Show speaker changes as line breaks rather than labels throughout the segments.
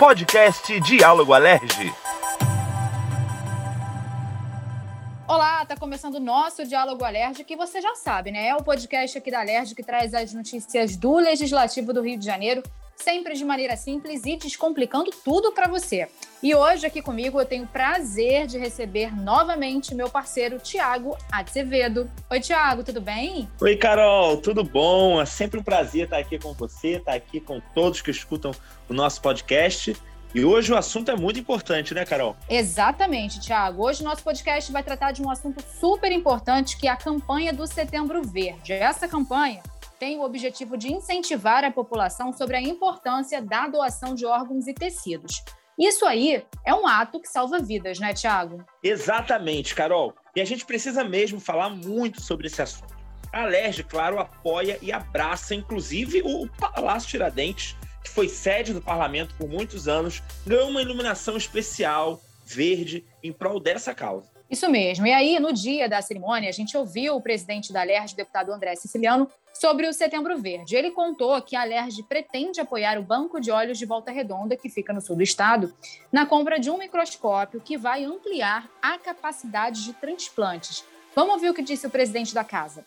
podcast Diálogo Alerge.
Olá, tá começando o nosso Diálogo Alerge, que você já sabe, né? É o podcast aqui da Alerge que traz as notícias do Legislativo do Rio de Janeiro, sempre de maneira simples e descomplicando tudo para você. E hoje aqui comigo eu tenho o prazer de receber novamente meu parceiro Tiago Azevedo. Oi, Tiago, tudo bem?
Oi, Carol, tudo bom? É sempre um prazer estar aqui com você, estar aqui com todos que escutam o nosso podcast. E hoje o assunto é muito importante, né, Carol?
Exatamente, Tiago. Hoje o nosso podcast vai tratar de um assunto super importante, que é a campanha do Setembro Verde. Essa campanha tem o objetivo de incentivar a população sobre a importância da doação de órgãos e tecidos. Isso aí é um ato que salva vidas, né, Tiago?
Exatamente, Carol. E a gente precisa mesmo falar muito sobre esse assunto. A Alerj, claro, apoia e abraça, inclusive, o Palácio Tiradentes, que foi sede do parlamento por muitos anos, ganhou uma iluminação especial, verde, em prol dessa causa.
Isso mesmo. E aí, no dia da cerimônia, a gente ouviu o presidente da Alerj, o deputado André Siciliano, sobre o Setembro Verde. Ele contou que a Alerj pretende apoiar o Banco de Olhos de Volta Redonda, que fica no sul do estado, na compra de um microscópio que vai ampliar a capacidade de transplantes. Vamos ouvir o que disse o presidente da casa.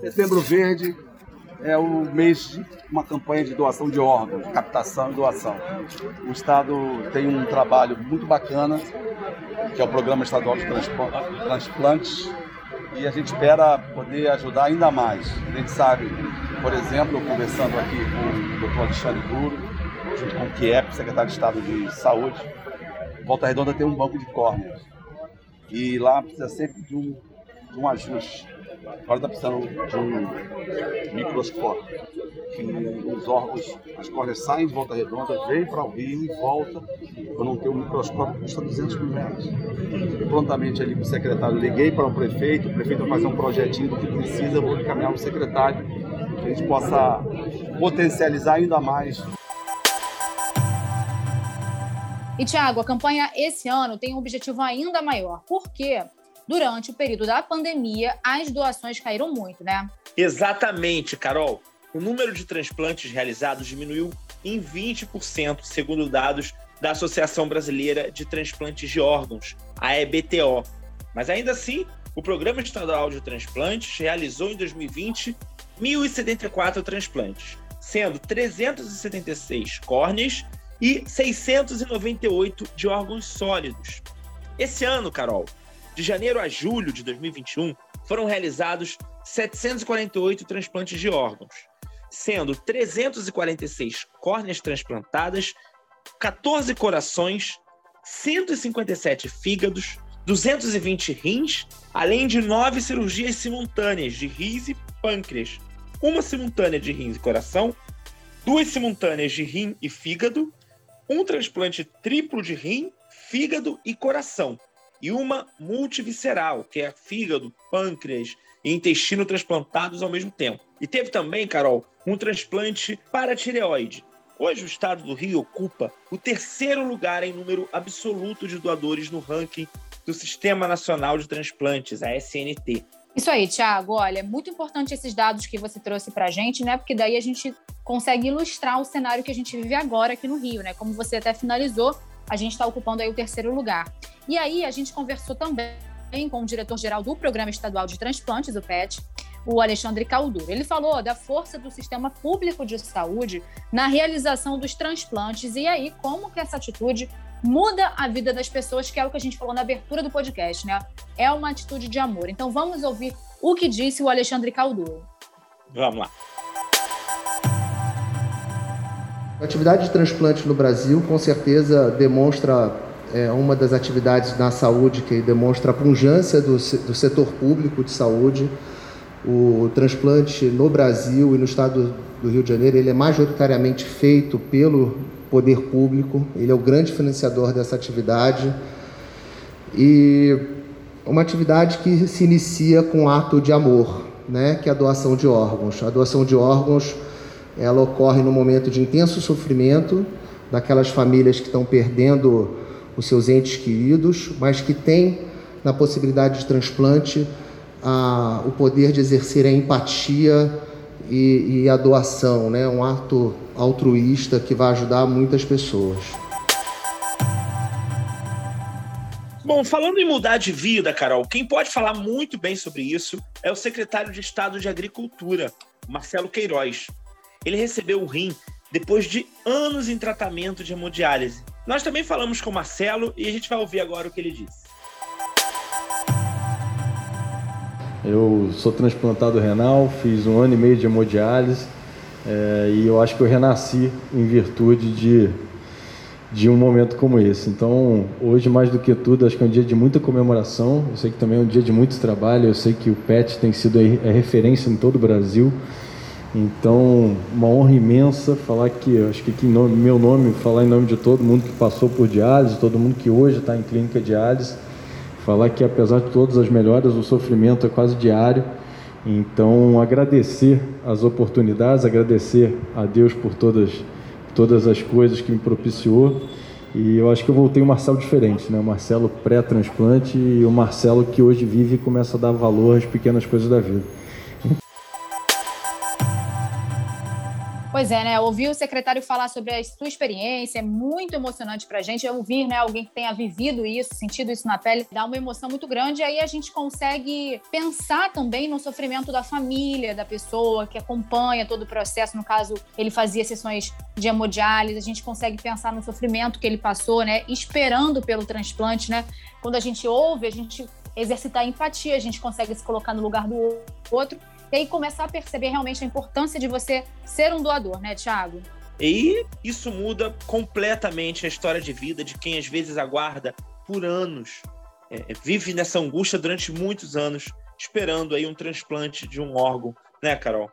Setembro Verde é o mês de uma campanha de doação de órgãos, captação e doação. O Estado tem um trabalho muito bacana, que é o Programa Estadual de Transplantes, e a gente espera poder ajudar ainda mais. A gente sabe, por exemplo, conversando aqui com o Dr. Alexandre Duro, junto com o Kiep, secretário de Estado de Saúde, Volta Redonda tem um banco de córneas. E lá precisa sempre de um, de um ajuste. Agora está precisando de um microscópio, que os órgãos, as córneas saem de volta redonda, vêm para o rio e volta. Para não ter um microscópio, custa 200 mil reais. E prontamente ali para o secretário, liguei para o prefeito, o prefeito vai fazer um projetinho do que precisa, eu vou encaminhar o secretário, que a gente possa potencializar ainda mais
e, Tiago, a campanha esse ano tem um objetivo ainda maior. Por quê? Durante o período da pandemia, as doações caíram muito, né?
Exatamente, Carol. O número de transplantes realizados diminuiu em 20%, segundo dados da Associação Brasileira de Transplantes de Órgãos, a EBTO. Mas ainda assim, o Programa Estadual de Transplantes realizou em 2020 1.074 transplantes, sendo 376 córneas e 698 de órgãos sólidos. Esse ano, Carol, de janeiro a julho de 2021, foram realizados 748 transplantes de órgãos, sendo 346 córneas transplantadas, 14 corações, 157 fígados, 220 rins, além de nove cirurgias simultâneas de rins e pâncreas, uma simultânea de rins e coração, duas simultâneas de rim e fígado, um transplante triplo de rim, fígado e coração, e uma multivisceral, que é fígado, pâncreas e intestino transplantados ao mesmo tempo. E teve também, Carol, um transplante para tireoide. Hoje o estado do Rio ocupa o terceiro lugar em número absoluto de doadores no ranking do Sistema Nacional de Transplantes, a SNT.
Isso aí, Thiago. Olha, é muito importante esses dados que você trouxe para a gente, né? Porque daí a gente consegue ilustrar o cenário que a gente vive agora aqui no Rio, né? Como você até finalizou, a gente está ocupando aí o terceiro lugar. E aí a gente conversou também com o diretor-geral do Programa Estadual de Transplantes, o PET, o Alexandre Calduro. Ele falou da força do sistema público de saúde na realização dos transplantes e aí como que essa atitude muda a vida das pessoas, que é o que a gente falou na abertura do podcast, né? É uma atitude de amor. Então vamos ouvir o que disse o Alexandre Calduro.
Vamos lá.
A atividade de transplante no Brasil, com certeza, demonstra é, uma das atividades na saúde que demonstra a pungência do, do setor público de saúde. O transplante no Brasil e no estado do Rio de Janeiro, ele é majoritariamente feito pelo poder público, ele é o grande financiador dessa atividade. E uma atividade que se inicia com um ato de amor, né, que é a doação de órgãos. A doação de órgãos ela ocorre no momento de intenso sofrimento daquelas famílias que estão perdendo os seus entes queridos, mas que têm na possibilidade de transplante a, o poder de exercer a empatia e, e a doação, né? um ato altruísta que vai ajudar muitas pessoas.
Bom, falando em mudar de vida, Carol, quem pode falar muito bem sobre isso é o secretário de Estado de Agricultura, Marcelo Queiroz. Ele recebeu o rim depois de anos em tratamento de hemodiálise. Nós também falamos com o Marcelo e a gente vai ouvir agora o que ele disse.
Eu sou transplantado renal, fiz um ano e meio de hemodiálise é, e eu acho que eu renasci em virtude de, de um momento como esse. Então, hoje, mais do que tudo, acho que é um dia de muita comemoração. Eu sei que também é um dia de muito trabalho. Eu sei que o PET tem sido a referência em todo o Brasil. Então, uma honra imensa falar que, acho que aqui em nome, meu nome, falar em nome de todo mundo que passou por diálise, todo mundo que hoje está em clínica diálise falar que apesar de todas as melhoras, o sofrimento é quase diário. Então, agradecer as oportunidades, agradecer a Deus por todas, todas as coisas que me propiciou. E eu acho que eu voltei um Marcelo diferente, né? O Marcelo pré-transplante e o Marcelo que hoje vive e começa a dar valor às pequenas coisas da vida.
Pois é, né? Ouvir o secretário falar sobre a sua experiência é muito emocionante para a gente. Ouvir, né, alguém que tenha vivido isso, sentido isso na pele, dá uma emoção muito grande. Aí a gente consegue pensar também no sofrimento da família, da pessoa que acompanha todo o processo. No caso, ele fazia sessões de hemodiálise. A gente consegue pensar no sofrimento que ele passou, né? Esperando pelo transplante, né? Quando a gente ouve, a gente exercitar empatia, a gente consegue se colocar no lugar do outro e aí começar a perceber realmente a importância de você ser um doador, né, Tiago?
E isso muda completamente a história de vida de quem às vezes aguarda por anos, é, vive nessa angústia durante muitos anos, esperando aí um transplante de um órgão, né, Carol?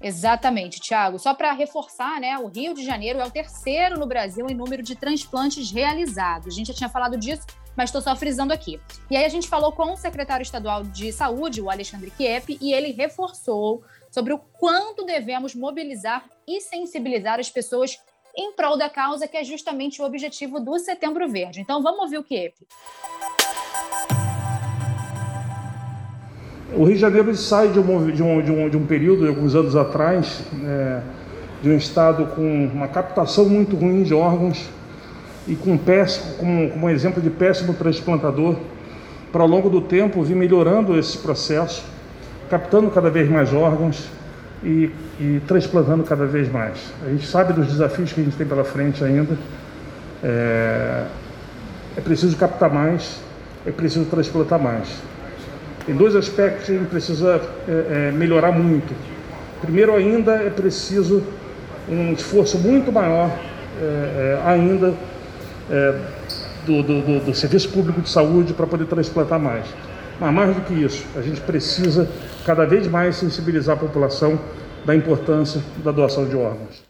Exatamente, Tiago. Só para reforçar, né, o Rio de Janeiro é o terceiro no Brasil em número de transplantes realizados. A gente já tinha falado disso mas estou só frisando aqui. E aí a gente falou com o secretário estadual de saúde, o Alexandre Kiep, e ele reforçou sobre o quanto devemos mobilizar e sensibilizar as pessoas em prol da causa, que é justamente o objetivo do Setembro Verde. Então vamos ouvir o Kiep.
O Rio de Janeiro sai de um, de um, de um, de um período, alguns anos atrás, é, de um estado com uma captação muito ruim de órgãos e com péssimo, como, como exemplo de péssimo transplantador, para ao longo do tempo vir melhorando esse processo, captando cada vez mais órgãos e, e transplantando cada vez mais. A gente sabe dos desafios que a gente tem pela frente ainda. É, é preciso captar mais, é preciso transplantar mais. Tem dois aspectos que a gente precisa é, é, melhorar muito. Primeiro, ainda é preciso um esforço muito maior é, é ainda é, do, do, do, Serviço Público de Saúde para poder transplantar mais. Mas mais do que isso, a gente precisa cada vez mais sensibilizar a população da importância da doação de órgãos.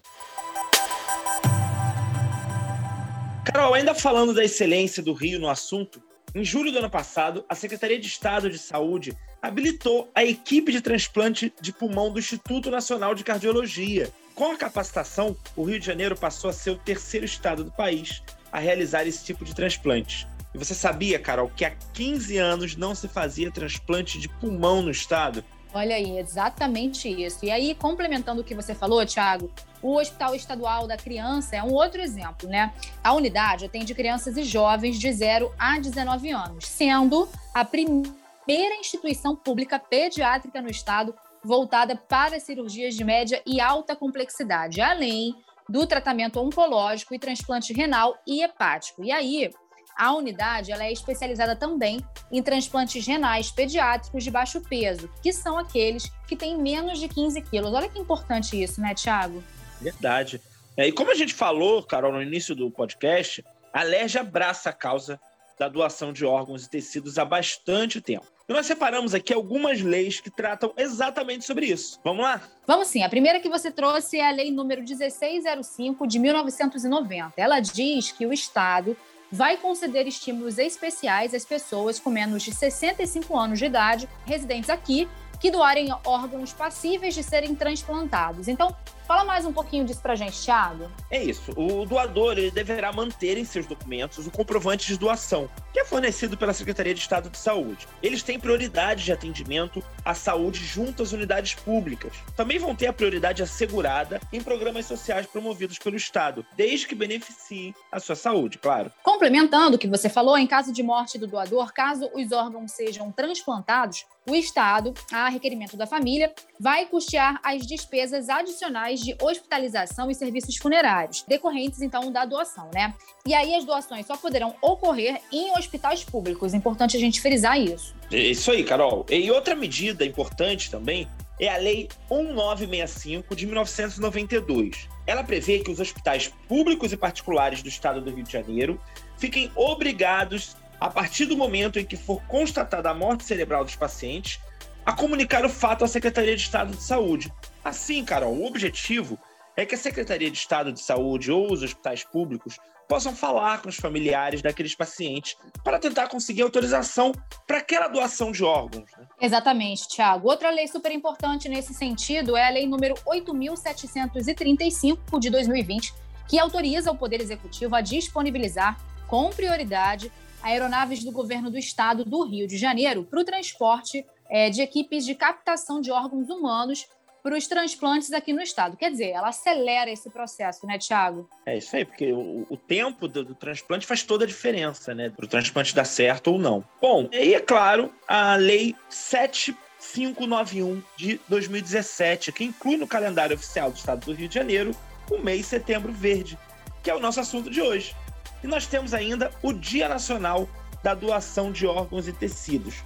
Carol, ainda falando da excelência do Rio no assunto, em julho do ano passado, a Secretaria de Estado de Saúde habilitou a equipe de transplante de pulmão do Instituto Nacional de Cardiologia. Com a capacitação, o Rio de Janeiro passou a ser o terceiro estado do país a realizar esse tipo de transplante. E você sabia, Carol, que há 15 anos não se fazia transplante de pulmão no estado?
Olha aí, exatamente isso. E aí, complementando o que você falou, Thiago, o Hospital Estadual da Criança é um outro exemplo, né? A unidade atende crianças e jovens de 0 a 19 anos, sendo a primeira instituição pública pediátrica no estado voltada para cirurgias de média e alta complexidade, além do tratamento oncológico e transplante renal e hepático. E aí, a unidade ela é especializada também em transplantes renais pediátricos de baixo peso, que são aqueles que têm menos de 15 quilos. Olha que importante isso, né, Tiago?
Verdade. É, e como a gente falou, Carol, no início do podcast, a LERJ abraça a causa da doação de órgãos e tecidos há bastante tempo. E nós separamos aqui algumas leis que tratam exatamente sobre isso. Vamos lá?
Vamos sim. A primeira que você trouxe é a Lei número 1605 de 1990. Ela diz que o Estado vai conceder estímulos especiais às pessoas com menos de 65 anos de idade residentes aqui que doarem órgãos passíveis de serem transplantados. Então, Fala mais um pouquinho disso pra gente, Thiago.
É isso. O doador ele deverá manter em seus documentos o comprovante de doação, que é fornecido pela Secretaria de Estado de Saúde. Eles têm prioridade de atendimento à saúde junto às unidades públicas. Também vão ter a prioridade assegurada em programas sociais promovidos pelo Estado, desde que beneficiem a sua saúde, claro.
Complementando o que você falou, em caso de morte do doador, caso os órgãos sejam transplantados, o Estado, a requerimento da família, vai custear as despesas adicionais de hospitalização e serviços funerários, decorrentes então da doação, né? E aí as doações só poderão ocorrer em hospitais públicos. Importante a gente frisar isso.
É isso aí, Carol. E outra medida importante também é a Lei 1965 de 1992. Ela prevê que os hospitais públicos e particulares do estado do Rio de Janeiro fiquem obrigados, a partir do momento em que for constatada a morte cerebral dos pacientes, a comunicar o fato à Secretaria de Estado de Saúde. Assim, Carol, o objetivo é que a Secretaria de Estado de Saúde ou os hospitais públicos possam falar com os familiares daqueles pacientes para tentar conseguir autorização para aquela doação de órgãos. Né?
Exatamente, Tiago. Outra lei super importante nesse sentido é a lei número 8.735 de 2020, que autoriza o Poder Executivo a disponibilizar, com prioridade, aeronaves do governo do estado do Rio de Janeiro para o transporte é, de equipes de captação de órgãos humanos para os transplantes aqui no estado. Quer dizer, ela acelera esse processo, né, Tiago?
É isso aí, porque o, o tempo do, do, transplante faz toda a diferença, né? Para o transplante dar certo ou não. Bom, e é claro, a Lei 7591 de 2017, que inclui no calendário oficial do estado do Rio de Janeiro o mês Setembro Verde, que é o nosso assunto de hoje. E nós temos ainda o Dia Nacional da Doação de Órgãos e Tecidos,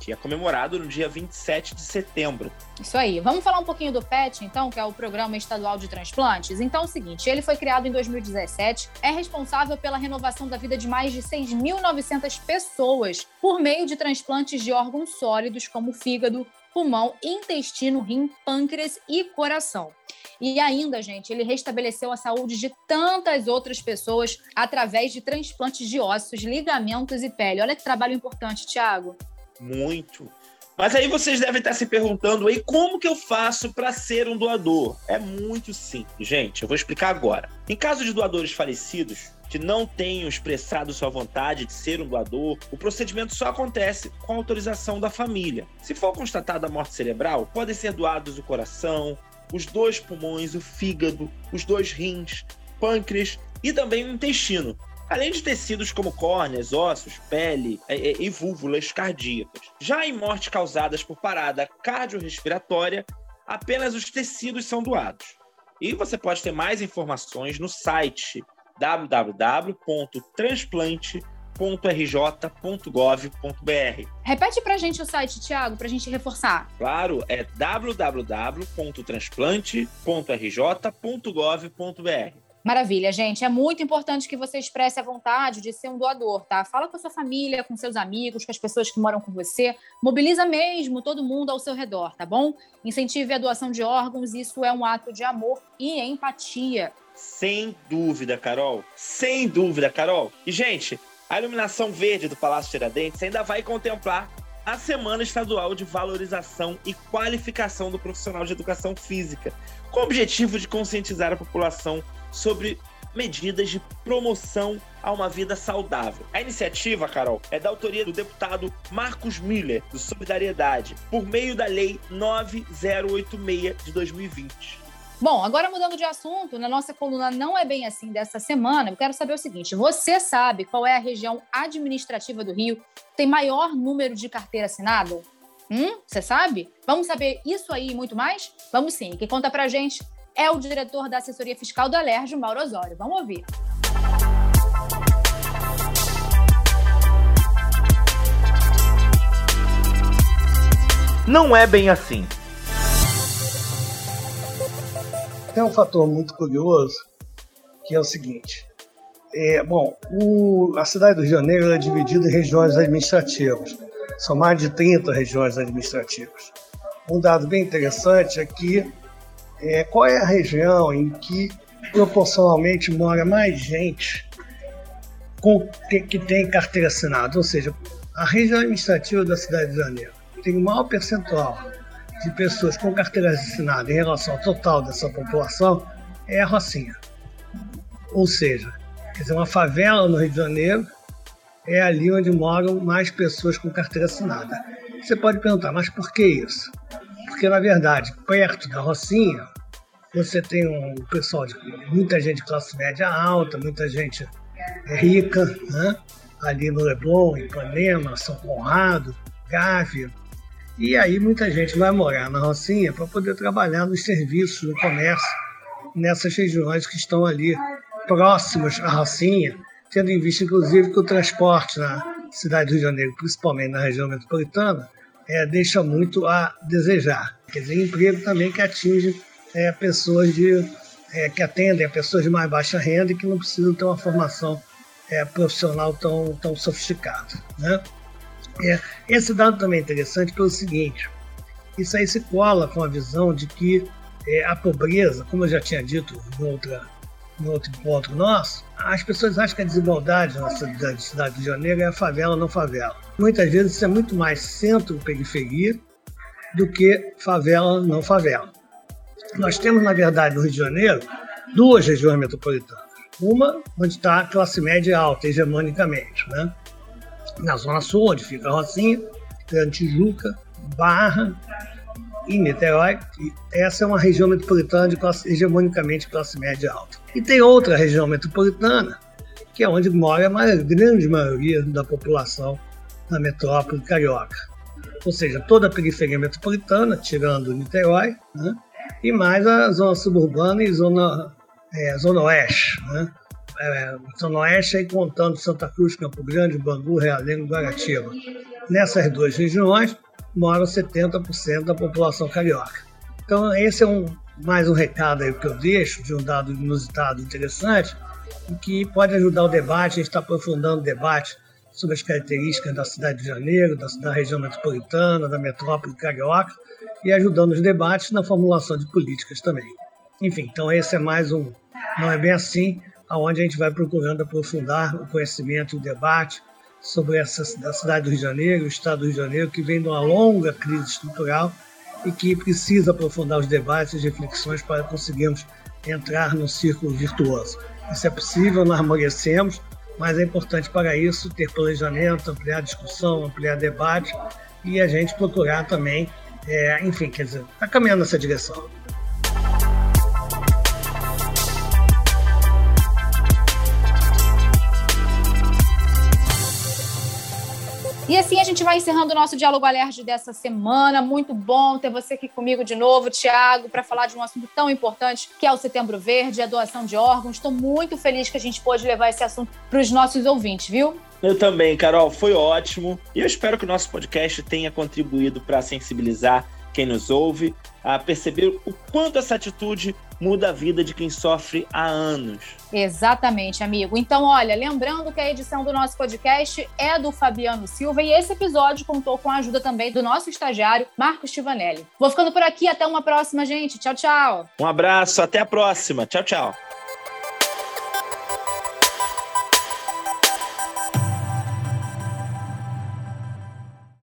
que é comemorado no dia 27 de setembro.
Isso aí. Vamos falar um pouquinho do PET, então, que é o Programa Estadual de Transplantes? Então, é o seguinte, ele foi criado em 2017, é responsável pela renovação da vida de mais de 6.900 pessoas por meio de transplantes de órgãos sólidos como fígado, pulmão, intestino, rim, pâncreas e coração. E ainda, gente, ele restabeleceu a saúde de tantas outras pessoas através de transplantes de ossos, ligamentos e pele. Olha que trabalho importante, Tiago.
Muito. Mas aí vocês devem estar se perguntando aí como que eu faço para ser um doador? É muito simples, gente. Eu vou explicar agora. Em caso de doadores falecidos que não tenham expressado sua vontade de ser um doador, o procedimento só acontece com a autorização da família. Se for constatada a morte cerebral, podem ser doados o coração, os dois pulmões, o fígado, os dois rins, pâncreas e também o intestino além de tecidos como córneas, ossos, pele e, válvulas cardíacas. Já em mortes causadas por parada cardiorrespiratória, apenas os tecidos são doados. E você pode ter mais informações no site www.transplante.rj.gov.br.
Repete pra gente o site, Tiago, pra gente reforçar.
Claro, é www.transplante.rj.gov.br.
Maravilha, gente. É muito importante que você expresse a vontade de ser um doador, tá? Fala com a sua família, com seus amigos, com as pessoas que moram com você. Mobiliza mesmo todo mundo ao seu redor, tá bom? Incentive a doação de órgãos, isso é um ato de amor e empatia.
Sem dúvida, Carol. Sem dúvida, Carol. E, gente, a iluminação verde do Palácio Tiradentes ainda vai contemplar a Semana Estadual de Valorização e Qualificação do Profissional de Educação Física, com o objetivo de conscientizar a população sobre medidas de promoção a uma vida saudável. A iniciativa, Carol, é da autoria do deputado Marcos Miller, do Solidariedade, por meio da Lei 9086 de 2020.
Bom, agora mudando de assunto, na nossa coluna Não é Bem Assim dessa semana, eu quero saber o seguinte: você sabe qual é a região administrativa do Rio que tem maior número de carteira assinada? Hum, você sabe? Vamos saber isso aí e muito mais? Vamos sim. Quem conta pra gente é o diretor da assessoria fiscal do Alerj, Mauro Osório. Vamos ouvir.
Não é bem assim.
Tem um fator muito curioso que é o seguinte. É, bom, o, a cidade do Rio de Janeiro é dividida em regiões administrativas. São mais de 30 regiões administrativas. Um dado bem interessante é que é, qual é a região em que proporcionalmente mora mais gente com, que, tem carteira assinada, ou seja, a região administrativa da cidade de Janeiro tem o maior percentual de pessoas com carteira assinada em relação ao total dessa população é a Rocinha. Ou seja, quer dizer, uma favela no Rio de Janeiro é ali onde moram mais pessoas com carteira assinada. Você pode perguntar, mas por que isso? Porque, na verdade, perto da Rocinha, você tem um pessoal de muita gente de classe média alta, muita gente rica, né? ali no Leblon, Ipanema, São Conrado, Gávea. E aí muita gente vai morar na Rocinha para poder trabalhar nos serviços, no comércio, nessas regiões que estão ali próximas à Rocinha, tendo em vista, inclusive, que o transporte na cidade do Rio de Janeiro, principalmente na região metropolitana, é, deixa muito a desejar. Quer dizer, emprego também que atinge é, pessoas de, é, que atendem a pessoas de mais baixa renda e que não precisam ter uma formação é, profissional tão, tão sofisticada. Né? É, esse dado também é interessante pelo seguinte: isso aí se cola com a visão de que é, a pobreza, como eu já tinha dito em outra no outro encontro nosso, as pessoas acham que a desigualdade na cidade, cidade de Janeiro é favela não favela. Muitas vezes isso é muito mais centro-periferia do que favela não favela. Nós temos, na verdade, no Rio de Janeiro, duas regiões metropolitanas. Uma onde está a classe média alta, hegemonicamente, né? na Zona Sul, onde fica a Rocinha, Tijuca, Barra, e Niterói. E essa é uma região metropolitana de classe, hegemonicamente classe média alta. E tem outra região metropolitana, que é onde mora a grande maioria da população da metrópole carioca. Ou seja, toda a periferia metropolitana, tirando Niterói, né? e mais a zona suburbana e zona, é, zona oeste. Né? É, zona oeste aí contando Santa Cruz, Campo Grande, Bangu, Realengo, Guaratiba. Nessas duas regiões, moram 70% da população carioca. Então, esse é um, mais um recado aí que eu deixo, de um dado inusitado interessante, que pode ajudar o debate. A gente está aprofundando o debate sobre as características da cidade de Janeiro, da, da região metropolitana, da metrópole carioca, e ajudando os debates na formulação de políticas também. Enfim, então esse é mais um, não é bem assim, aonde a gente vai procurando aprofundar o conhecimento e o debate sobre essa, a cidade do Rio de Janeiro, o estado do Rio de Janeiro, que vem de uma longa crise estrutural e que precisa aprofundar os debates e reflexões para conseguirmos entrar num círculo virtuoso. Isso é possível, nós merecemos, mas é importante para isso ter planejamento, ampliar discussão, ampliar debate e a gente procurar também, é, enfim, quer dizer, está caminhando nessa direção.
E assim a gente vai encerrando o nosso Diálogo Alerj dessa semana. Muito bom ter você aqui comigo de novo, Tiago, para falar de um assunto tão importante que é o Setembro Verde, a doação de órgãos. Estou muito feliz que a gente pôde levar esse assunto para os nossos ouvintes, viu?
Eu também, Carol, foi ótimo. E eu espero que o nosso podcast tenha contribuído para sensibilizar quem nos ouve a perceber o quanto essa atitude muda a vida de quem sofre há anos.
Exatamente, amigo. Então, olha, lembrando que a edição do nosso podcast é do Fabiano Silva e esse episódio contou com a ajuda também do nosso estagiário, Marcos Tivanelli. Vou ficando por aqui, até uma próxima, gente. Tchau, tchau.
Um abraço, até a próxima. Tchau, tchau.